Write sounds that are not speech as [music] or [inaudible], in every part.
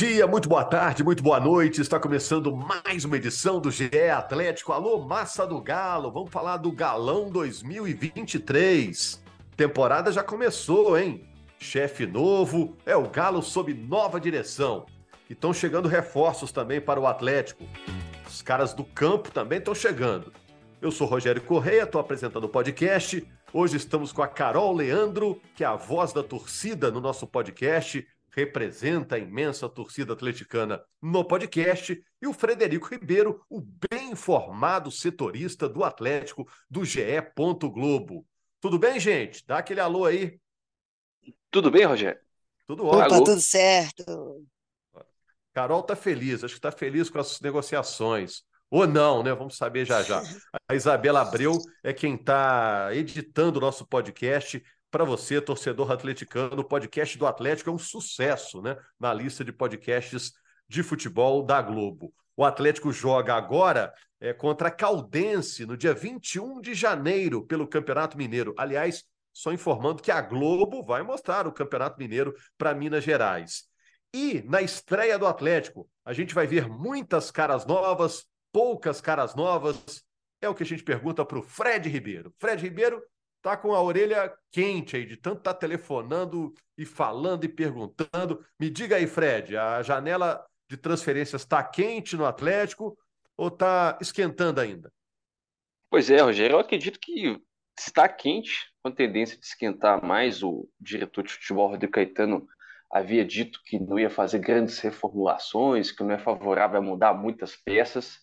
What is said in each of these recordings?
Dia, muito boa tarde, muito boa noite. Está começando mais uma edição do GE Atlético. Alô, massa do Galo. Vamos falar do Galão 2023. Temporada já começou, hein? Chefe novo, é o Galo sob nova direção. E estão chegando reforços também para o Atlético. Os caras do campo também estão chegando. Eu sou Rogério Correia, estou apresentando o podcast. Hoje estamos com a Carol Leandro, que é a voz da torcida no nosso podcast representa a imensa torcida atleticana no podcast, e o Frederico Ribeiro, o bem informado setorista do Atlético do GE. Globo. Tudo bem, gente? Dá aquele alô aí. Tudo bem, Rogério? Tudo ótimo. Opa, tudo certo. Carol tá feliz, acho que tá feliz com as negociações. Ou não, né? Vamos saber já já. [laughs] A Isabela Abreu é quem está editando o nosso podcast para você, torcedor atleticano, o podcast do Atlético é um sucesso, né? Na lista de podcasts de futebol da Globo. O Atlético joga agora é, contra a Caldense no dia 21 de janeiro pelo Campeonato Mineiro. Aliás, só informando que a Globo vai mostrar o Campeonato Mineiro para Minas Gerais. E na estreia do Atlético, a gente vai ver muitas caras novas, poucas caras novas. É o que a gente pergunta para o Fred Ribeiro. Fred Ribeiro tá com a orelha quente aí, de tanto tá telefonando e falando e perguntando. Me diga aí, Fred, a janela de transferências está quente no Atlético ou está esquentando ainda? Pois é, Rogério, eu acredito que está quente, com tendência de esquentar mais. O diretor de futebol, Rodrigo Caetano, havia dito que não ia fazer grandes reformulações, que não é favorável a mudar muitas peças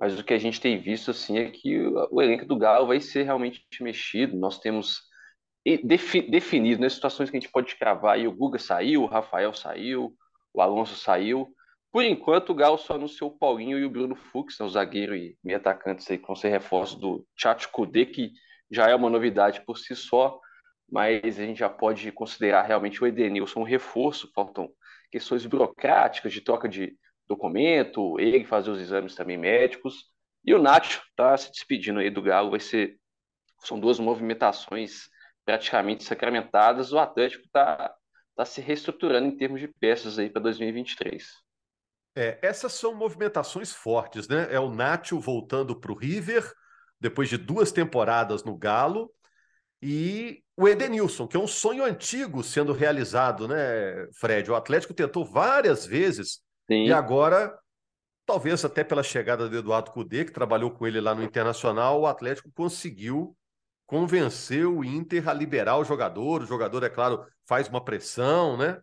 mas o que a gente tem visto assim é que o, elenco do Galo vai ser realmente mexido. Nós temos defi, definido nas né, situações que a gente pode cravar. E o Guga saiu, o Rafael saiu, o Alonso saiu. Por enquanto, o Galo só anunciou o Paulinho e o Bruno Fux, né, o zagueiro e meio atacantes aí, vão ser reforços do Tchatcho Kudê, que já é uma novidade por si só, mas a gente já pode considerar realmente o Edenilson um reforço. Faltam questões burocráticas de troca de documento, ele fazer os exames também médicos. E o Nacho está se despedindo aí do Galo, vai ser. São duas movimentações praticamente sacramentadas. O Atlético está tá se reestruturando em termos de peças aí para 2023. É, essas são movimentações fortes, né? É o Nacho voltando para o River, depois de duas temporadas no Galo, e o Edenilson, que é um sonho antigo sendo realizado, né, Fred? O Atlético tentou várias vezes Sim. E agora, talvez até pela chegada do Eduardo Cudê, que trabalhou com ele lá no Internacional, o Atlético conseguiu convencer o Inter a liberar o jogador. O jogador, é claro, faz uma pressão, né?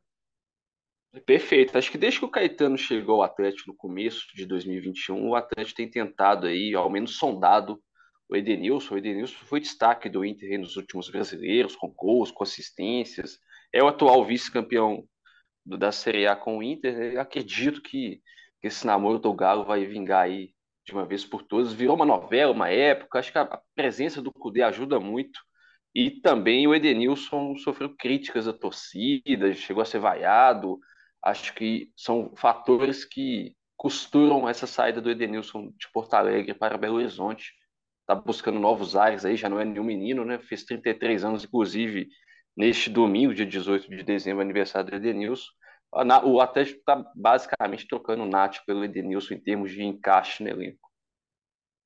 Perfeito. Acho que desde que o Caetano chegou ao Atlético no começo de 2021, o Atlético tem tentado aí, ao menos sondado, o Edenilson. O Edenilson foi destaque do Inter nos últimos brasileiros, com gols, com assistências. É o atual vice-campeão da Série A com o Inter, eu acredito que, que esse namoro do Galo vai vingar aí de uma vez por todas. Virou uma novela, uma época, acho que a presença do Cudê ajuda muito. E também o Edenilson sofreu críticas da torcida, chegou a ser vaiado. Acho que são fatores que costuram essa saída do Edenilson de Porto Alegre para Belo Horizonte. Está buscando novos ares aí, já não é nenhum menino, né? Fez 33 anos, inclusive, neste domingo, dia 18 de dezembro, aniversário do Edenilson. O Atlético está basicamente trocando o Nath pelo Edenilson em termos de encaixe no elenco.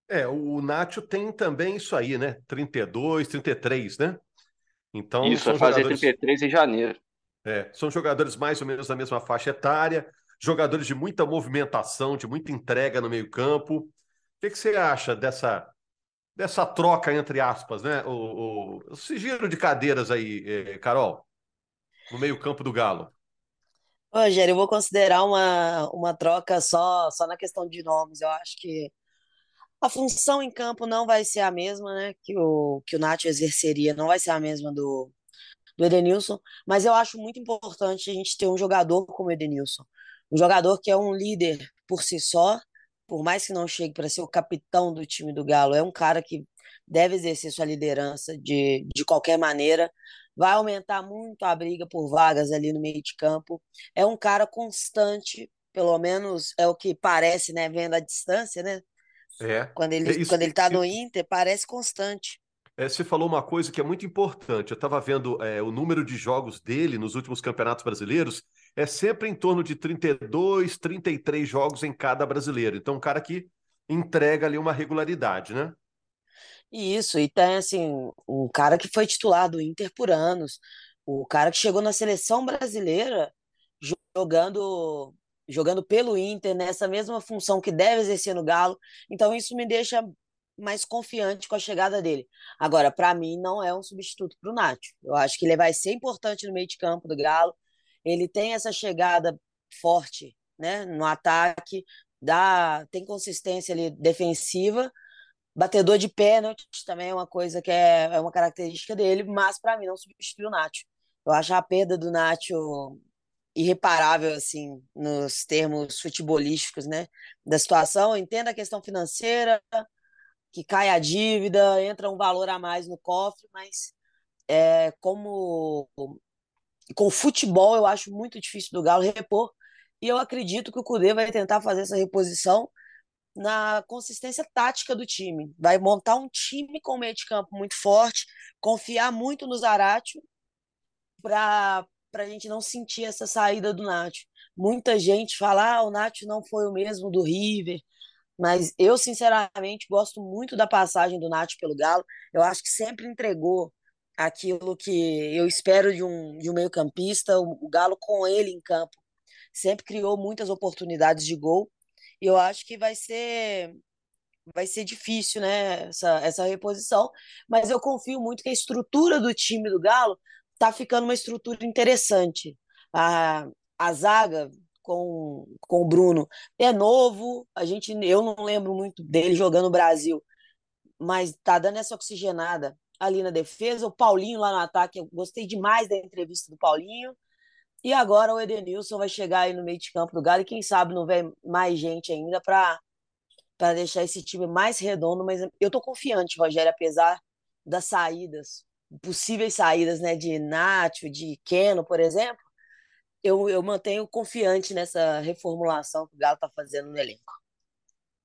É, o Nacho tem também isso aí, né? 32, 33, né? Então, isso, vai fazer jogadores... 33 em janeiro. É, são jogadores mais ou menos da mesma faixa etária, jogadores de muita movimentação, de muita entrega no meio-campo. O que, que você acha dessa dessa troca, entre aspas, né? O, o, esse giro de cadeiras aí, eh, Carol, no meio-campo do Galo. Rogério, eu vou considerar uma, uma troca só, só na questão de nomes. Eu acho que a função em campo não vai ser a mesma, né? Que o, que o Nath exerceria, não vai ser a mesma do, do Edenilson, mas eu acho muito importante a gente ter um jogador como o Edenilson. Um jogador que é um líder por si só, por mais que não chegue para ser o capitão do time do Galo, é um cara que deve exercer sua liderança de, de qualquer maneira. Vai aumentar muito a briga por vagas ali no meio de campo. É um cara constante, pelo menos é o que parece, né, vendo a distância, né? É. Quando ele, é isso, quando ele tá no Inter, parece constante. É, você falou uma coisa que é muito importante. Eu estava vendo é, o número de jogos dele nos últimos campeonatos brasileiros, é sempre em torno de 32, 33 jogos em cada brasileiro. Então, um cara que entrega ali uma regularidade, né? Isso, e tem assim, um cara que foi titular do Inter por anos, o cara que chegou na seleção brasileira jogando jogando pelo Inter nessa mesma função que deve exercer no Galo. Então isso me deixa mais confiante com a chegada dele. Agora, para mim, não é um substituto para o Nacho. Eu acho que ele vai ser importante no meio de campo do Galo. Ele tem essa chegada forte né, no ataque, dá, tem consistência ali defensiva. Batedor de pênalti também é uma coisa que é, é uma característica dele, mas para mim não substitui o Nacho. Eu acho a perda do Nacho irreparável assim nos termos futebolísticos, né, da situação. Eu entendo a questão financeira, que cai a dívida, entra um valor a mais no cofre, mas é, como com o futebol eu acho muito difícil do Galo repor, e eu acredito que o Cudê vai tentar fazer essa reposição na consistência tática do time. Vai montar um time com meio de campo muito forte, confiar muito no Zaratio para a gente não sentir essa saída do Nacho. Muita gente fala, ah, o Nacho não foi o mesmo do River, mas eu, sinceramente, gosto muito da passagem do Nath pelo Galo. Eu acho que sempre entregou aquilo que eu espero de um, de um meio-campista. O, o Galo, com ele em campo, sempre criou muitas oportunidades de gol. E eu acho que vai ser vai ser difícil, né, essa, essa reposição, mas eu confio muito que a estrutura do time do Galo tá ficando uma estrutura interessante. A, a zaga com, com o Bruno é novo, a gente eu não lembro muito dele jogando no Brasil, mas tá dando essa oxigenada ali na defesa. O Paulinho lá no ataque, eu gostei demais da entrevista do Paulinho. E agora o Edenilson vai chegar aí no meio de campo do Galo e quem sabe não vem mais gente ainda para para deixar esse time mais redondo, mas eu tô confiante, Rogério, apesar das saídas, possíveis saídas, né, de Nacho, de Keno, por exemplo, eu, eu mantenho confiante nessa reformulação que o Galo está fazendo no elenco.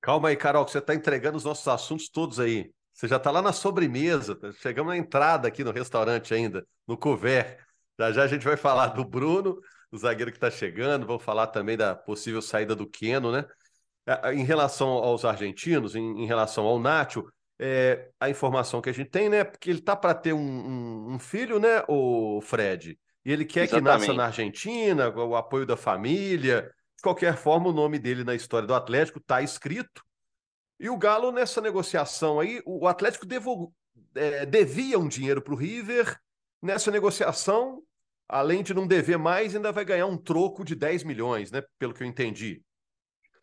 Calma aí, Carol, que você está entregando os nossos assuntos todos aí. Você já está lá na sobremesa, tá? chegamos na entrada aqui no restaurante ainda, no couvert. Já já a gente vai falar do Bruno, o zagueiro que está chegando, vamos falar também da possível saída do Keno, né? Em relação aos argentinos, em, em relação ao Nacho, é, a informação que a gente tem, né? Porque ele tá para ter um, um, um, filho, né, o Fred? E ele quer Exatamente. que nasça na Argentina, o apoio da família. De qualquer forma, o nome dele na história do Atlético está escrito. E o Galo, nessa negociação aí, o Atlético devo, é, devia um dinheiro para o River. Nessa negociação, além de não dever mais, ainda vai ganhar um troco de 10 milhões, né? Pelo que eu entendi.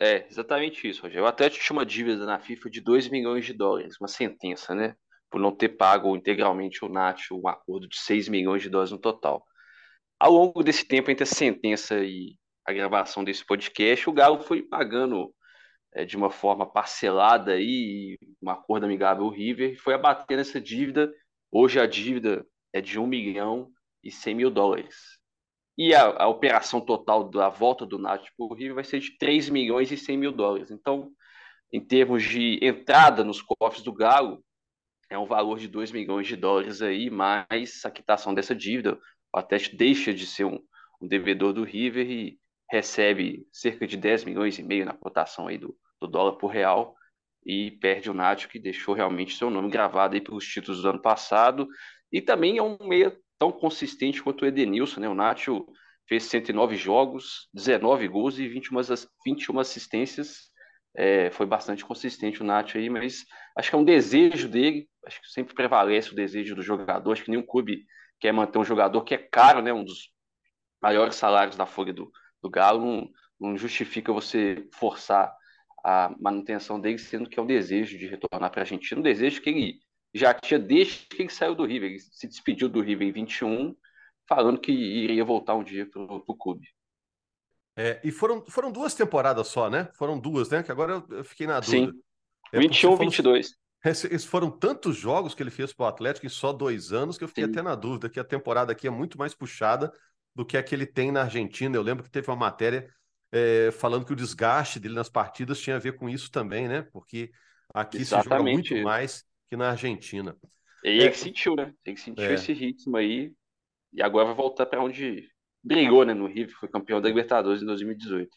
É, exatamente isso, Rogério. O Atlético tinha uma dívida na FIFA de 2 milhões de dólares, uma sentença, né? Por não ter pago integralmente o Nacho um acordo de 6 milhões de dólares no total. Ao longo desse tempo, entre a sentença e a gravação desse podcast, o Galo foi pagando é, de uma forma parcelada aí, um acordo amigável ao River, foi abatendo essa dívida. Hoje a dívida é de 1 milhão e 100 mil dólares. E a, a operação total da volta do Nath para o River vai ser de 3 milhões e 100 mil dólares. Então, em termos de entrada nos cofres do Galo, é um valor de 2 milhões de dólares aí, mais a quitação dessa dívida. O Atlético deixa de ser um, um devedor do River e recebe cerca de 10 milhões e meio na cotação aí do, do dólar por real e perde o Nacho, que deixou realmente seu nome gravado aí pelos títulos do ano passado. E também é um meia tão consistente quanto o Edenilson, né? O Nacho fez 109 jogos, 19 gols e 21, 21 assistências. É, foi bastante consistente o Nacho aí, mas acho que é um desejo dele, acho que sempre prevalece o desejo do jogador, acho que nenhum clube quer manter um jogador que é caro, né, um dos maiores salários da folha do, do Galo, não, não justifica você forçar a manutenção dele, sendo que é um desejo de retornar para a Argentina, um desejo que ele já tinha desde que ele saiu do River. Ele se despediu do River em 21, falando que iria voltar um dia para o clube. É, e foram, foram duas temporadas só, né? Foram duas, né? Que agora eu, fiquei na dúvida. Sim, é 21, 22. Esses foram tantos jogos que ele fez para o Atlético em só dois anos que eu fiquei Sim. até na dúvida que a temporada aqui é muito mais puxada do que a que ele tem na Argentina. Eu lembro que teve uma matéria é, falando que o desgaste dele nas partidas tinha a ver com isso também, né? Porque aqui Exatamente. se joga muito mais que na Argentina. E é, que sentiu, né? Ele sentiu é. esse ritmo aí e agora vai voltar para onde brigou, né? No River, foi campeão da Libertadores em 2018.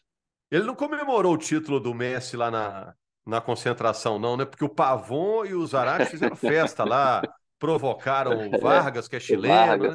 Ele não comemorou o título do Messi lá na, na concentração, não, né? Porque o Pavon e o Zarate fizeram festa lá, [laughs] provocaram o Vargas, que é chileno,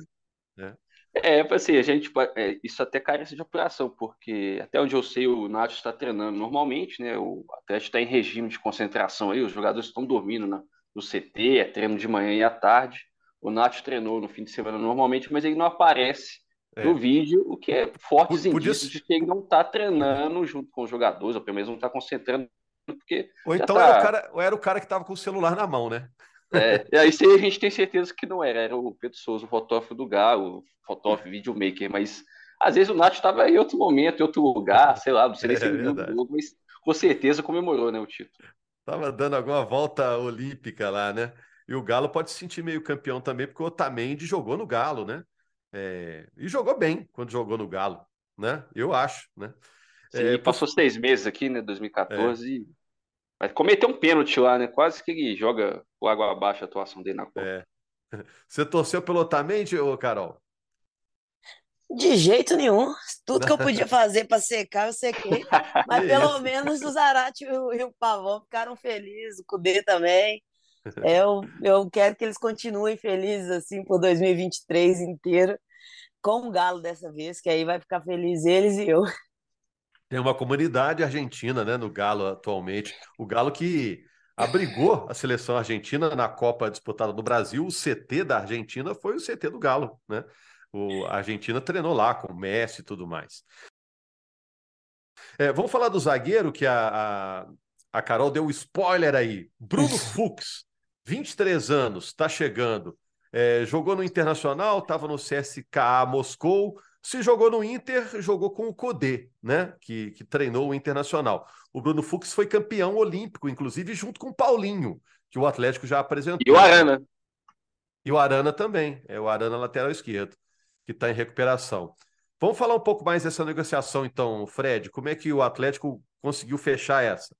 né? É, é assim, a gente, é, isso até carece de apuração, porque até onde eu sei, o Nacho está treinando normalmente, né? O Atlético está em regime de concentração aí, os jogadores estão dormindo na, no CT, é treino de manhã e à tarde. O Nacho treinou no fim de semana normalmente, mas ele não aparece é. no vídeo, o que é forte Podia... indícios de que ele não está treinando junto com os jogadores, ou pelo menos não está concentrando, porque. Ou então tá... era, o cara, era o cara que estava com o celular na mão, né? É, e aí a gente tem certeza que não era, era o Pedro Souza, o fotógrafo do Galo, o fotógrafo videomaker, mas às vezes o Nath estava em outro momento, em outro lugar, [laughs] sei lá, não sei se ele é jogo, mas com certeza comemorou né, o título. Tava dando alguma volta olímpica lá, né? E o Galo pode se sentir meio campeão também, porque o Otamendi jogou no Galo, né? É... E jogou bem quando jogou no Galo, né? Eu acho, né? Sim, é, passou seis meses aqui, né? 2014, é. Mas cometeu um pênalti lá, né? Quase que ele joga o água abaixo a atuação dele na Copa. É. [laughs] Você torceu pelo Otamendi, ô Carol? De jeito nenhum. Tudo que eu podia [laughs] fazer para secar, eu sequei. Mas pelo menos o Zarate e o, e o Pavão ficaram felizes, o Cudê também. [laughs] Eu, eu quero que eles continuem felizes assim por 2023 inteiro, com o Galo dessa vez, que aí vai ficar feliz eles e eu. Tem uma comunidade argentina, né, no Galo atualmente. O Galo que abrigou a seleção argentina na Copa disputada no Brasil. O CT da Argentina foi o CT do Galo, né? O, a Argentina treinou lá com o Messi e tudo mais. É, vamos falar do zagueiro que a, a, a Carol deu um spoiler aí. Bruno Fux, 23 anos, está chegando. É, jogou no Internacional, estava no CSKA Moscou, se jogou no Inter, jogou com o Codê, né? Que, que treinou o Internacional. O Bruno Fux foi campeão olímpico, inclusive junto com o Paulinho, que o Atlético já apresentou. E o Arana. E o Arana também, é o Arana lateral esquerdo, que está em recuperação. Vamos falar um pouco mais dessa negociação, então, Fred. Como é que o Atlético conseguiu fechar essa?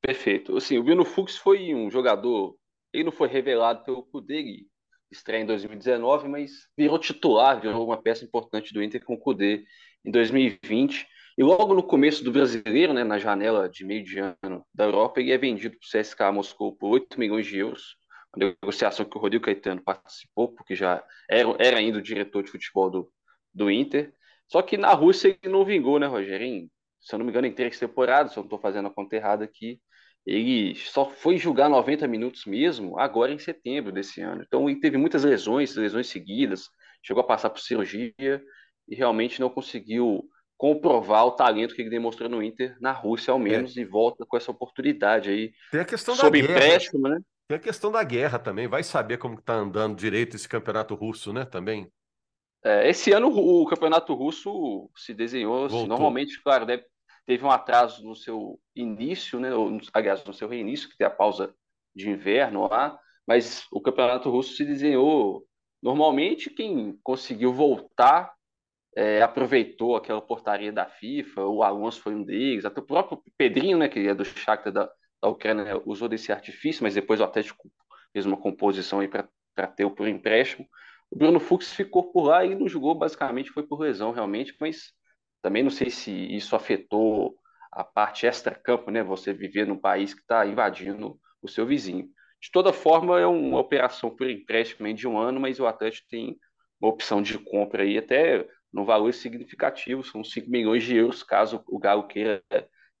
Perfeito. Assim, o Bruno Fux foi um jogador, ele não foi revelado pelo Cudê, estreia em 2019, mas virou titular, virou uma peça importante do Inter com o Cudê em 2020. E logo no começo do brasileiro, né, na janela de meio de ano da Europa, ele é vendido para o CSKA Moscou por 8 milhões de euros, uma negociação que o Rodrigo Caetano participou, porque já era, era ainda o diretor de futebol do, do Inter. Só que na Rússia ele não vingou, né, Rogério? se eu não me engano, em três temporadas, se eu não estou fazendo a conta errada aqui, ele só foi jogar 90 minutos mesmo agora em setembro desse ano. Então ele teve muitas lesões, lesões seguidas, chegou a passar por cirurgia e realmente não conseguiu comprovar o talento que ele demonstrou no Inter na Rússia ao é. menos é. e volta com essa oportunidade aí. Tem a questão da guerra. empréstimo, né? Tem a questão da guerra também. Vai saber como está andando direito esse campeonato russo, né? Também. É, esse ano o campeonato russo se desenhou, assim, normalmente, claro, deve, teve um atraso no seu início, né, ou, aliás, no seu reinício, que tem a pausa de inverno lá, mas o campeonato russo se desenhou normalmente quem conseguiu voltar é, aproveitou aquela portaria da FIFA, o Alonso foi um deles, até o próprio Pedrinho, né, que é do Shakhtar da, da Ucrânia, usou desse artifício, mas depois o Atlético fez uma composição aí para ter o por empréstimo. O Bruno Fux ficou por lá e não jogou, basicamente foi por lesão realmente, mas também não sei se isso afetou a parte extra-campo, né? Você viver num país que está invadindo o seu vizinho. De toda forma, é uma operação por empréstimo de um ano, mas o Atlético tem uma opção de compra aí até no valor significativo, são 5 milhões de euros, caso o Galo queira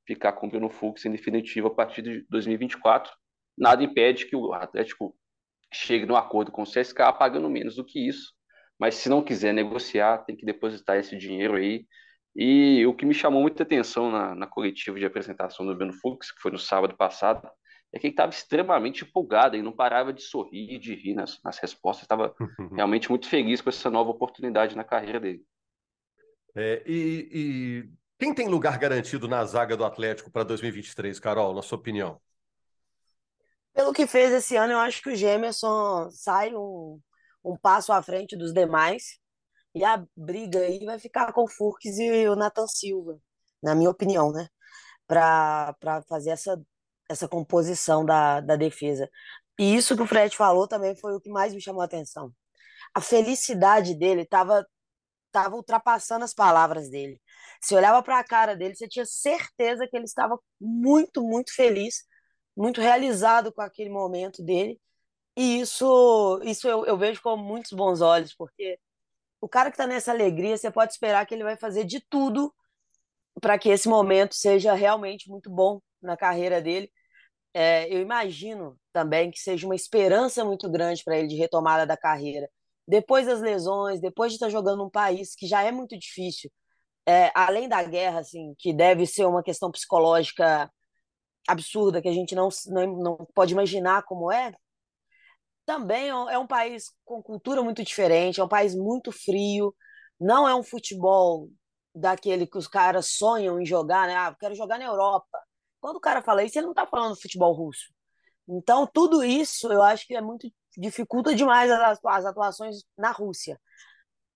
ficar com o Bruno Fux em definitivo a partir de 2024. Nada impede que o Atlético chegue no acordo com o CSK pagando menos do que isso, mas se não quiser negociar, tem que depositar esse dinheiro aí e o que me chamou muita atenção na, na coletiva de apresentação do Bruno Fux, que foi no sábado passado, é que ele estava extremamente empolgado e não parava de sorrir, de rir nas, nas respostas, estava [laughs] realmente muito feliz com essa nova oportunidade na carreira dele. É, e, e, quem tem lugar garantido na zaga do Atlético para 2023, Carol, na sua opinião? Pelo que fez esse ano, eu acho que o Gemerson sai um, um passo à frente dos demais e a briga aí vai ficar com o Furques e o Nathan Silva, na minha opinião, né? Para fazer essa, essa composição da, da defesa. E isso que o Fred falou também foi o que mais me chamou a atenção. A felicidade dele estava tava ultrapassando as palavras dele. Você olhava para a cara dele, você tinha certeza que ele estava muito, muito feliz, muito realizado com aquele momento dele. E isso, isso eu, eu vejo com muitos bons olhos, porque o cara que está nessa alegria, você pode esperar que ele vai fazer de tudo para que esse momento seja realmente muito bom na carreira dele. É, eu imagino também que seja uma esperança muito grande para ele de retomada da carreira. Depois das lesões, depois de estar tá jogando num país que já é muito difícil, é, além da guerra, assim, que deve ser uma questão psicológica absurda, que a gente não, não, não pode imaginar como é, também é, é um país com cultura muito diferente, é um país muito frio, não é um futebol daquele que os caras sonham em jogar, né? Ah, quero jogar na Europa. Quando o cara fala isso, ele não está falando futebol russo. Então, tudo isso eu acho que é muito dificulta demais as, as atuações na Rússia.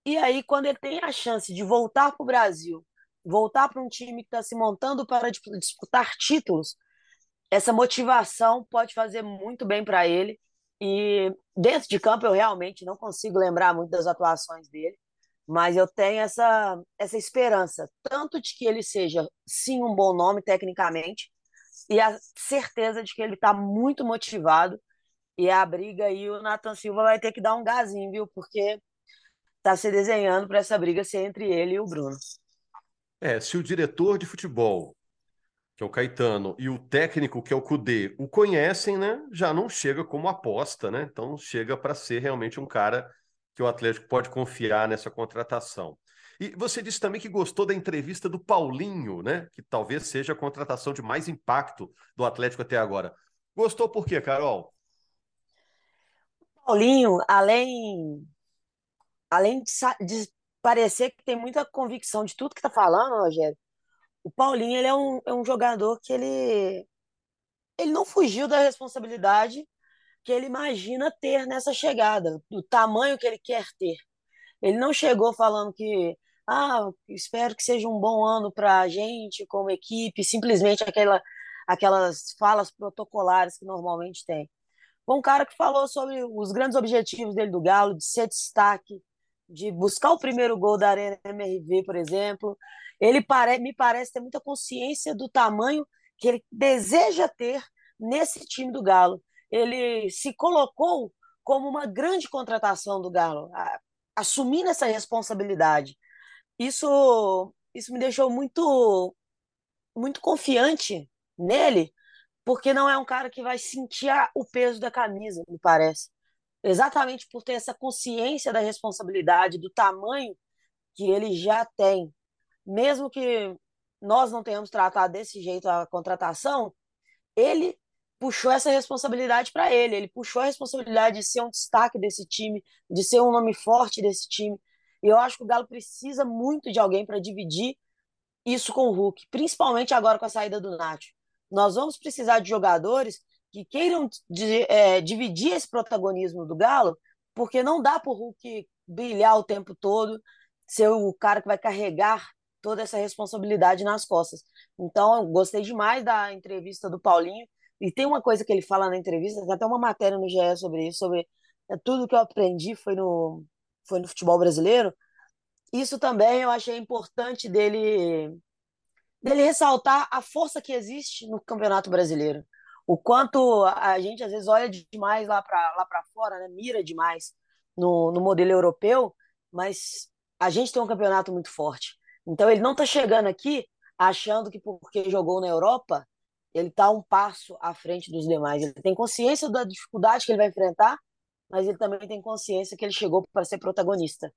E aí, quando ele tem a chance de voltar para o Brasil, voltar para um time que está se montando para disputar títulos, essa motivação pode fazer muito bem para ele. E dentro de campo eu realmente não consigo lembrar muito das atuações dele, mas eu tenho essa, essa esperança, tanto de que ele seja sim um bom nome tecnicamente, e a certeza de que ele está muito motivado. E a briga aí, o Nathan Silva vai ter que dar um gazinho, viu? Porque está se desenhando para essa briga ser entre ele e o Bruno. É, se o diretor de futebol que é o Caetano, e o técnico, que é o Cudê, o conhecem, né? Já não chega como aposta, né? Então chega para ser realmente um cara que o Atlético pode confiar nessa contratação. E você disse também que gostou da entrevista do Paulinho, né? Que talvez seja a contratação de mais impacto do Atlético até agora. Gostou por quê, Carol? Paulinho, além além de, de parecer que tem muita convicção de tudo que está falando, Rogério, o Paulinho, ele é um, é um jogador que ele, ele não fugiu da responsabilidade que ele imagina ter nessa chegada, do tamanho que ele quer ter. Ele não chegou falando que, ah, espero que seja um bom ano para a gente, como equipe, simplesmente aquela, aquelas falas protocolares que normalmente tem. Foi um cara que falou sobre os grandes objetivos dele do Galo, de ser destaque, de buscar o primeiro gol da Arena MRV, por exemplo, ele pare, me parece ter muita consciência do tamanho que ele deseja ter nesse time do Galo. Ele se colocou como uma grande contratação do Galo, assumindo essa responsabilidade. Isso, isso me deixou muito, muito confiante nele, porque não é um cara que vai sentir o peso da camisa, me parece. Exatamente por ter essa consciência da responsabilidade, do tamanho que ele já tem mesmo que nós não tenhamos tratado desse jeito a contratação, ele puxou essa responsabilidade para ele. Ele puxou a responsabilidade de ser um destaque desse time, de ser um nome forte desse time. E eu acho que o Galo precisa muito de alguém para dividir isso com o Hulk, principalmente agora com a saída do Nath. Nós vamos precisar de jogadores que queiram de, é, dividir esse protagonismo do Galo, porque não dá para o Hulk brilhar o tempo todo, ser o cara que vai carregar toda essa responsabilidade nas costas. Então, eu gostei demais da entrevista do Paulinho. E tem uma coisa que ele fala na entrevista, tem até uma matéria no GE sobre isso, sobre é, tudo que eu aprendi foi no, foi no futebol brasileiro. Isso também eu achei importante dele, dele ressaltar a força que existe no Campeonato Brasileiro. O quanto a gente às vezes olha demais lá para lá fora, né? mira demais no, no modelo europeu, mas a gente tem um campeonato muito forte. Então ele não está chegando aqui achando que porque jogou na Europa ele está um passo à frente dos demais. Ele tem consciência da dificuldade que ele vai enfrentar, mas ele também tem consciência que ele chegou para ser protagonista.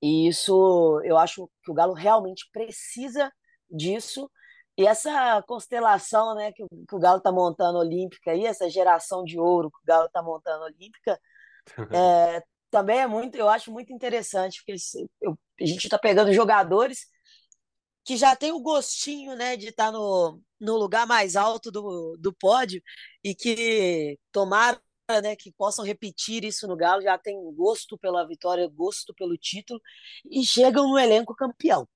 E isso eu acho que o Galo realmente precisa disso. E essa constelação né, que, que o Galo está montando olímpica aí, essa geração de ouro que o Galo está montando olímpica, [laughs] é, também é muito, eu acho muito interessante, porque eu, a gente está pegando jogadores que já tem o gostinho né, de estar tá no, no lugar mais alto do, do pódio e que tomaram né, que possam repetir isso no Galo, já tem gosto pela vitória, gosto pelo título e chegam no elenco campeão.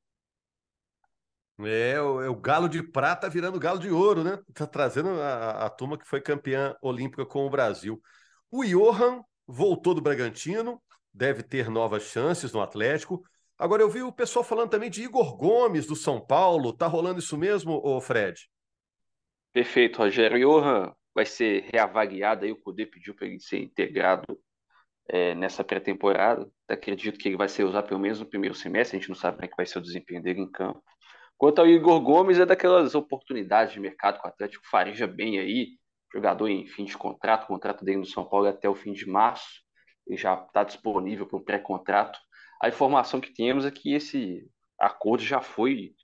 É, o, é o galo de prata virando galo de ouro, né? Tá trazendo a, a turma que foi campeã olímpica com o Brasil. O Johan voltou do Bragantino, deve ter novas chances no Atlético. Agora eu vi o pessoal falando também de Igor Gomes do São Paulo. Tá rolando isso mesmo, ô Fred? Perfeito, Rogério. Johan vai ser reavaliado aí, o Cudê pediu para ele ser integrado é, nessa pré-temporada. Acredito que ele vai ser usado pelo menos no primeiro semestre, a gente não sabe como é que vai ser o desempenho dele em campo. Quanto ao Igor Gomes, é daquelas oportunidades de mercado que o Atlético fareja bem aí, jogador em fim de contrato, o contrato dele no São Paulo é até o fim de março, ele já está disponível para o pré-contrato. A informação que temos é que esse acordo já foi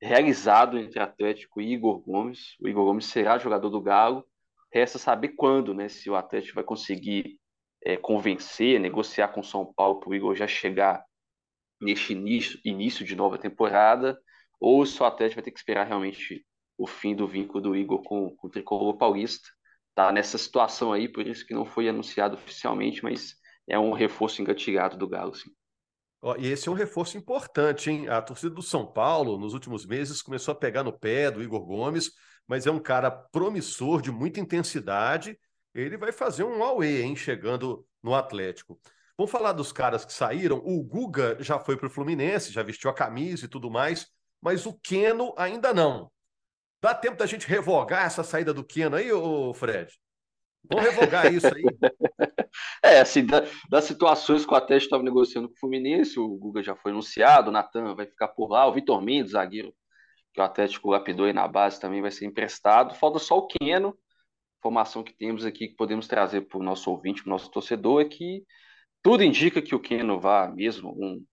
realizado entre Atlético e Igor Gomes. O Igor Gomes será jogador do Galo. Resta saber quando, né? Se o Atlético vai conseguir é, convencer, negociar com o São Paulo para o Igor já chegar neste início, início de nova temporada ou se o Atlético vai ter que esperar realmente o fim do vínculo do Igor com, com o Tricolor Paulista. Tá nessa situação aí, por isso que não foi anunciado oficialmente, mas é um reforço engatilhado do Galo, sim. E esse é um reforço importante, hein? A torcida do São Paulo, nos últimos meses, começou a pegar no pé do Igor Gomes, mas é um cara promissor, de muita intensidade. Ele vai fazer um Aue, hein? Chegando no Atlético. Vamos falar dos caras que saíram. O Guga já foi para o Fluminense, já vestiu a camisa e tudo mais mas o Keno ainda não. Dá tempo da gente revogar essa saída do Keno aí, ô Fred? Vamos revogar isso aí. [laughs] é, assim, da, das situações que o Atlético estava negociando com o Fluminense, o Guga já foi anunciado, o Natan vai ficar por lá, o Vitor Mendes, zagueiro, que o Atlético lapidou aí na base, também vai ser emprestado. Falta só o Keno. Informação que temos aqui que podemos trazer para o nosso ouvinte, para o nosso torcedor, é que tudo indica que o Keno vá mesmo um,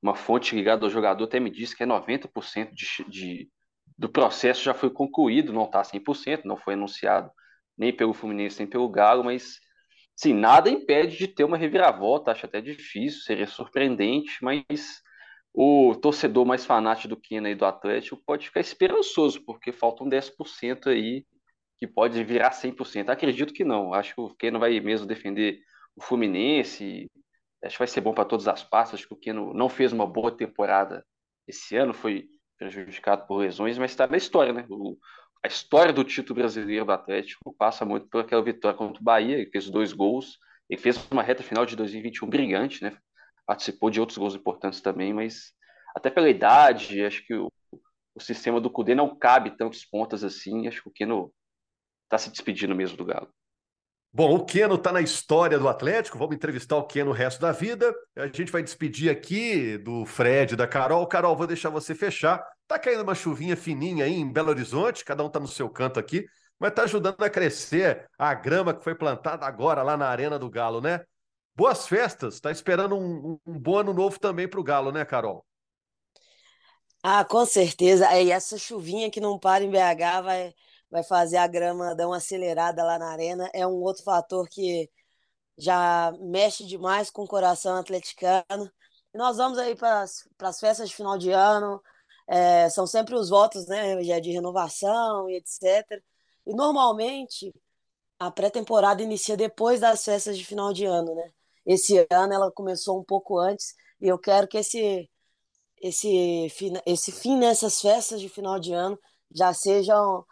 uma fonte ligada ao jogador até me disse que é 90% de, de, do processo já foi concluído, não está 100%, não foi anunciado nem pelo Fluminense nem pelo Galo, mas sim, nada impede de ter uma reviravolta, acho até difícil, seria surpreendente, mas o torcedor mais fanático do Keno aí do Atlético pode ficar esperançoso, porque faltam 10% aí que pode virar 100%. Acredito que não, acho que o Keno vai mesmo defender o Fluminense, Acho que vai ser bom para todas as partes. Acho que o Keno não fez uma boa temporada esse ano, foi prejudicado por lesões, mas está na história, né? O, a história do título brasileiro do Atlético passa muito por aquela vitória contra o Bahia. Ele fez dois gols, ele fez uma reta final de 2021 brilhante, né? Participou de outros gols importantes também, mas até pela idade, acho que o, o sistema do Cudê não cabe tantos pontas assim. Acho que o Keno está se despedindo mesmo do Galo. Bom, o Keno está na história do Atlético, vamos entrevistar o Keno o resto da vida. A gente vai despedir aqui do Fred da Carol. Carol, vou deixar você fechar. Tá caindo uma chuvinha fininha aí em Belo Horizonte, cada um tá no seu canto aqui, mas tá ajudando a crescer a grama que foi plantada agora lá na Arena do Galo, né? Boas festas, tá esperando um, um bom ano novo também para o Galo, né, Carol? Ah, com certeza. E essa chuvinha que não para em BH vai vai fazer a grama dar uma acelerada lá na arena. É um outro fator que já mexe demais com o coração atleticano. E nós vamos aí para as festas de final de ano, é, são sempre os votos né, já de renovação e etc. E normalmente a pré-temporada inicia depois das festas de final de ano, né? Esse ano ela começou um pouco antes e eu quero que esse esse esse fim nessas festas de final de ano já sejam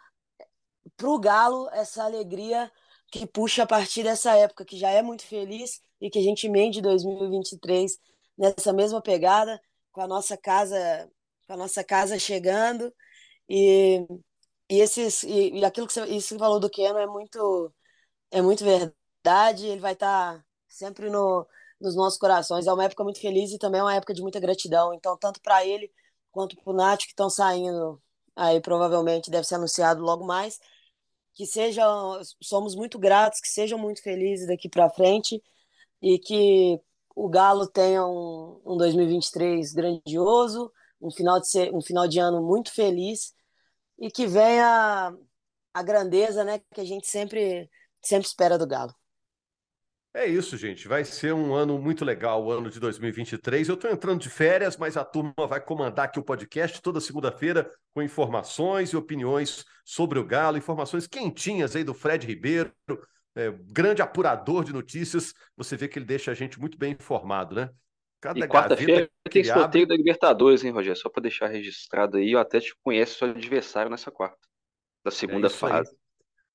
para o Galo essa alegria que puxa a partir dessa época, que já é muito feliz e que a gente emende 2023 nessa mesma pegada, com a nossa casa, com a nossa casa chegando e, e esses e, e aquilo que você, isso que falou do Keno é muito é muito verdade, ele vai estar tá sempre no, nos nossos corações. É uma época muito feliz e também é uma época de muita gratidão. Então, tanto para ele quanto para o Nath que estão saindo aí provavelmente deve ser anunciado logo mais que sejam, somos muito gratos, que sejam muito felizes daqui para frente e que o Galo tenha um, um 2023 grandioso, um final de ser, um final de ano muito feliz e que venha a grandeza, né, que a gente sempre, sempre espera do Galo. É isso, gente. Vai ser um ano muito legal, o ano de 2023. Eu estou entrando de férias, mas a turma vai comandar aqui o podcast toda segunda-feira com informações e opiniões sobre o Galo, informações quentinhas aí do Fred Ribeiro, é, grande apurador de notícias. Você vê que ele deixa a gente muito bem informado, né? Cada e quarta-feira tem sorteio abre... da Libertadores, hein, Rogério? Só para deixar registrado aí, o Atlético conhece seu adversário nessa quarta, da segunda é fase. Aí.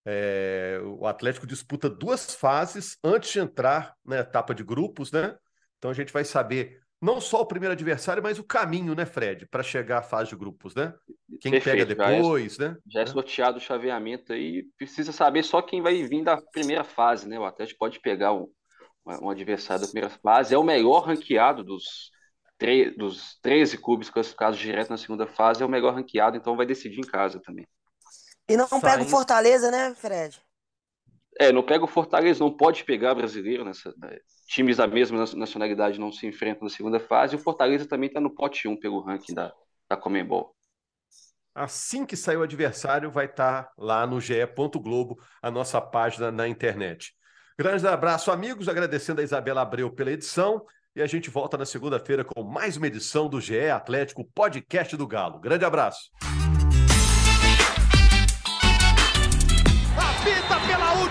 É, o Atlético disputa duas fases antes de entrar na etapa de grupos, né? Então a gente vai saber não só o primeiro adversário, mas o caminho, né, Fred, para chegar à fase de grupos, né? Quem Perfeito, pega depois, já é, né? Já é sorteado o chaveamento aí, precisa saber só quem vai vir da primeira fase, né? O Atlético pode pegar um, um adversário da primeira fase, é o melhor ranqueado dos, dos 13 clubes classificados direto na segunda fase, é o melhor ranqueado, então vai decidir em casa também. E não Saindo. pega o Fortaleza, né, Fred? É, não pega o Fortaleza, não pode pegar brasileiro nessa. Né? Times da mesma nacionalidade não se enfrentam na segunda fase. E o Fortaleza também está no pote 1 pelo ranking da, da Comembol. Assim que sair o adversário, vai estar tá lá no GE. Globo, a nossa página na internet. Grande abraço, amigos, agradecendo a Isabela Abreu pela edição. E a gente volta na segunda-feira com mais uma edição do GE Atlético Podcast do Galo. Grande abraço.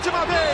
Última vez.